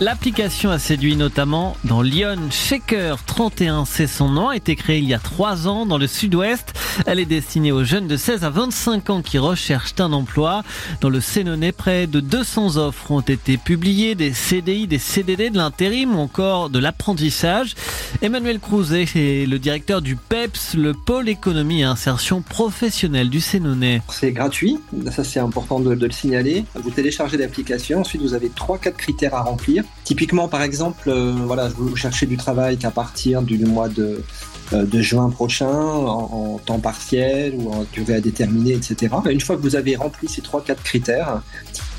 L'application a séduit notamment dans Lyon. Shaker 31, c'est son nom, a été créée il y a trois ans dans le sud-ouest. Elle est destinée aux jeunes de 16 à 25 ans qui recherchent un emploi. Dans le Sénonais, près de 200 offres ont été publiées, des CDI, des CDD, de l'intérim ou encore de l'apprentissage. Emmanuel Crouzet est le directeur du PEPS, le pôle économie et insertion professionnelle du Sénonais. C'est gratuit, ça c'est important de, de, le signaler. Vous téléchargez l'application, ensuite vous avez 3-4 critères à remplir. Typiquement, par exemple, euh, voilà, vous cherchez du travail qu'à partir du mois de, euh, juin prochain, en, en, temps partiel ou en durée à déterminer, etc. Une fois que vous avez rempli ces 3-4 critères,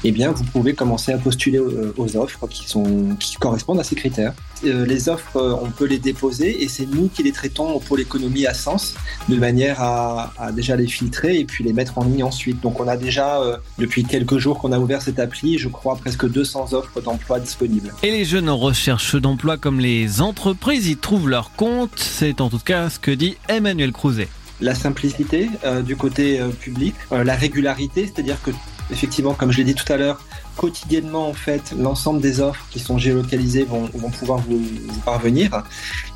eh bien, vous pouvez commencer à postuler aux offres qui, sont, qui correspondent à ces critères. Euh, les offres, euh, on peut les déposer et c'est nous qui les traitons au pôle économie à Sens de manière à, à, déjà les filtrer et puis les mettre en ligne ensuite. Donc, on a déjà, euh, depuis quelques jours qu'on a ouvert cette appli, je crois presque 200 offres d'emploi disponibles. Et les jeunes en recherche d'emploi comme les entreprises y trouvent leur compte. C'est en tout cas ce que dit Emmanuel Crouzet. La simplicité euh, du côté euh, public, euh, la régularité, c'est-à-dire que effectivement, comme je l'ai dit tout à l'heure, quotidiennement en fait, l'ensemble des offres qui sont géolocalisées vont, vont pouvoir vous, parvenir.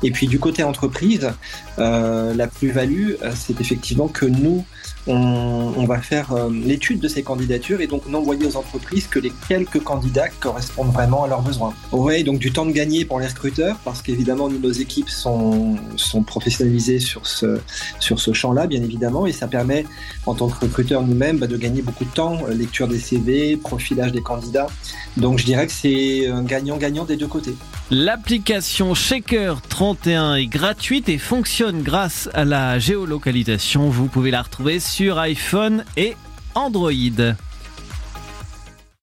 Et puis du côté entreprise, euh, la plus-value, c'est effectivement que nous, on, va faire euh, l'étude de ces candidatures et donc n'envoyer aux entreprises que les quelques candidats correspondent vraiment à leurs besoins. Ouais, donc du temps de gagner pour les recruteurs parce qu'évidemment nous, nos équipes sont, sont professionnalisées sur ce, sur ce champ-là, bien évidemment, et ça permet en tant que recruteur nous-mêmes bah, de gagner beaucoup de temps, euh, lecture des CV, profilage des Donc je dirais que c'est un gagnant-gagnant des deux côtés. L'application Shaker 31 est gratuite et fonctionne grâce à la géolocalisation. Vous pouvez la retrouver sur iPhone et Android.